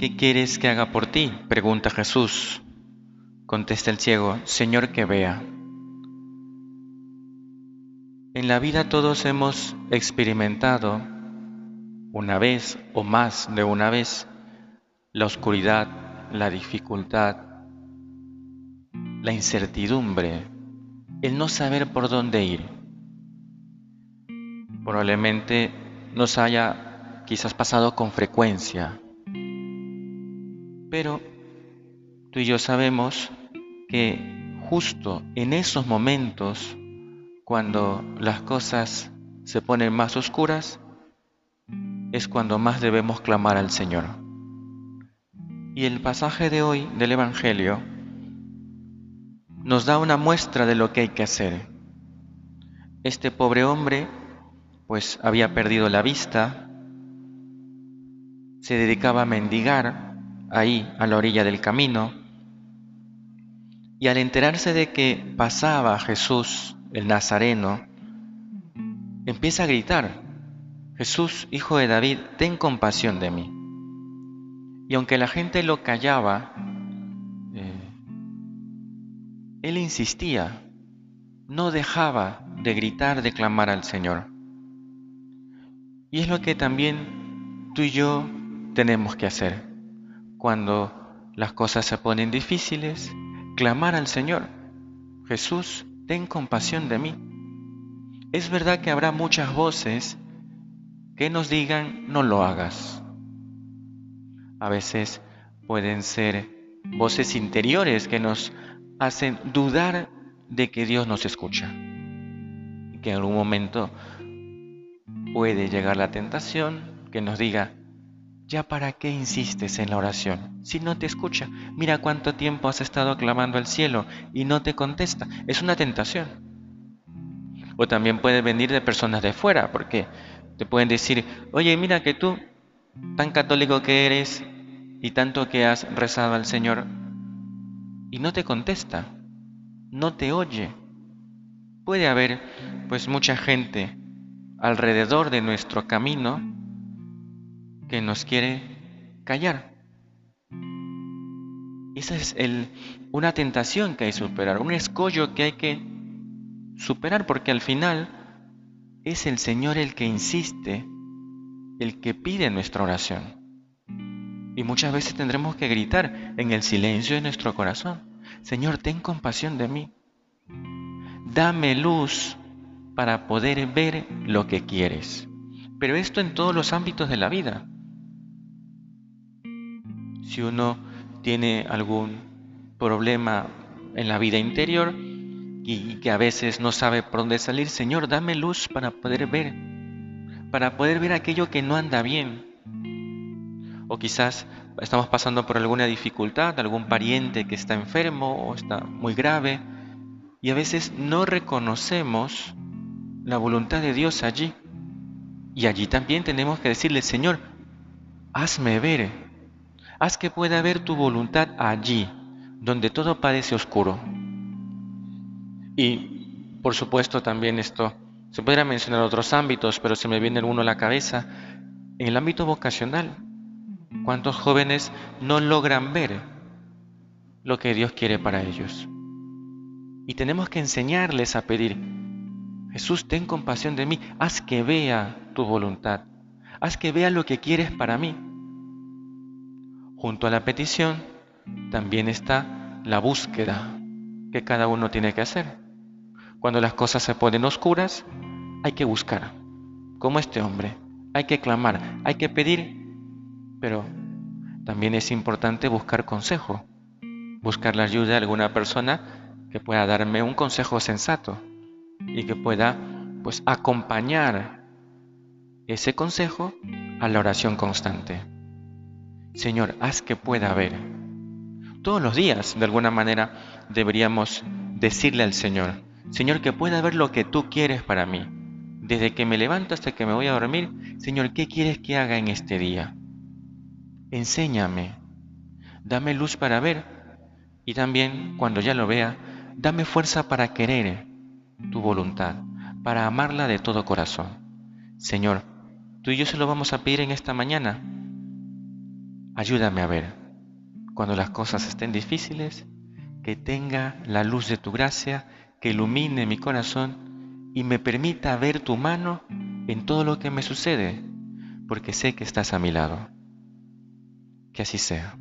¿Qué quieres que haga por ti? pregunta Jesús. Contesta el ciego, Señor, que vea. En la vida todos hemos experimentado una vez o más de una vez la oscuridad, la dificultad, la incertidumbre, el no saber por dónde ir. Probablemente nos haya quizás pasado con frecuencia, pero tú y yo sabemos que justo en esos momentos, cuando las cosas se ponen más oscuras, es cuando más debemos clamar al Señor. Y el pasaje de hoy del Evangelio nos da una muestra de lo que hay que hacer. Este pobre hombre pues había perdido la vista, se dedicaba a mendigar ahí a la orilla del camino, y al enterarse de que pasaba Jesús el Nazareno, empieza a gritar, Jesús, hijo de David, ten compasión de mí. Y aunque la gente lo callaba, eh, él insistía, no dejaba de gritar, de clamar al Señor. Y es lo que también tú y yo tenemos que hacer. Cuando las cosas se ponen difíciles, clamar al Señor, Jesús, ten compasión de mí. Es verdad que habrá muchas voces que nos digan, no lo hagas. A veces pueden ser voces interiores que nos hacen dudar de que Dios nos escucha. Que en algún momento puede llegar la tentación que nos diga, ¿Ya para qué insistes en la oración? Si no te escucha, mira cuánto tiempo has estado clamando al cielo y no te contesta. Es una tentación. O también puede venir de personas de fuera, porque te pueden decir, oye, mira que tú, tan católico que eres y tanto que has rezado al Señor, y no te contesta, no te oye. Puede haber pues mucha gente alrededor de nuestro camino que nos quiere callar. Esa es el, una tentación que hay que superar, un escollo que hay que superar porque al final es el Señor el que insiste, el que pide nuestra oración. Y muchas veces tendremos que gritar en el silencio de nuestro corazón, Señor, ten compasión de mí. Dame luz para poder ver lo que quieres. Pero esto en todos los ámbitos de la vida si uno tiene algún problema en la vida interior y que a veces no sabe por dónde salir, Señor, dame luz para poder ver, para poder ver aquello que no anda bien. O quizás estamos pasando por alguna dificultad, algún pariente que está enfermo o está muy grave, y a veces no reconocemos la voluntad de Dios allí. Y allí también tenemos que decirle, Señor, hazme ver Haz que pueda ver tu voluntad allí, donde todo parece oscuro. Y, por supuesto, también esto, se podría mencionar otros ámbitos, pero se me viene uno a la cabeza, en el ámbito vocacional. ¿Cuántos jóvenes no logran ver lo que Dios quiere para ellos? Y tenemos que enseñarles a pedir, Jesús, ten compasión de mí, haz que vea tu voluntad, haz que vea lo que quieres para mí. Junto a la petición también está la búsqueda que cada uno tiene que hacer. Cuando las cosas se ponen oscuras, hay que buscar, como este hombre, hay que clamar, hay que pedir, pero también es importante buscar consejo, buscar la ayuda de alguna persona que pueda darme un consejo sensato y que pueda pues acompañar ese consejo a la oración constante. Señor, haz que pueda ver. Todos los días, de alguna manera, deberíamos decirle al Señor, Señor, que pueda ver lo que tú quieres para mí. Desde que me levanto hasta que me voy a dormir, Señor, ¿qué quieres que haga en este día? Enséñame, dame luz para ver y también, cuando ya lo vea, dame fuerza para querer tu voluntad, para amarla de todo corazón. Señor, tú y yo se lo vamos a pedir en esta mañana ayúdame a ver cuando las cosas estén difíciles, que tenga la luz de tu gracia que ilumine mi corazón y me permita ver tu mano en todo lo que me sucede, porque sé que estás a mi lado. Que así sea.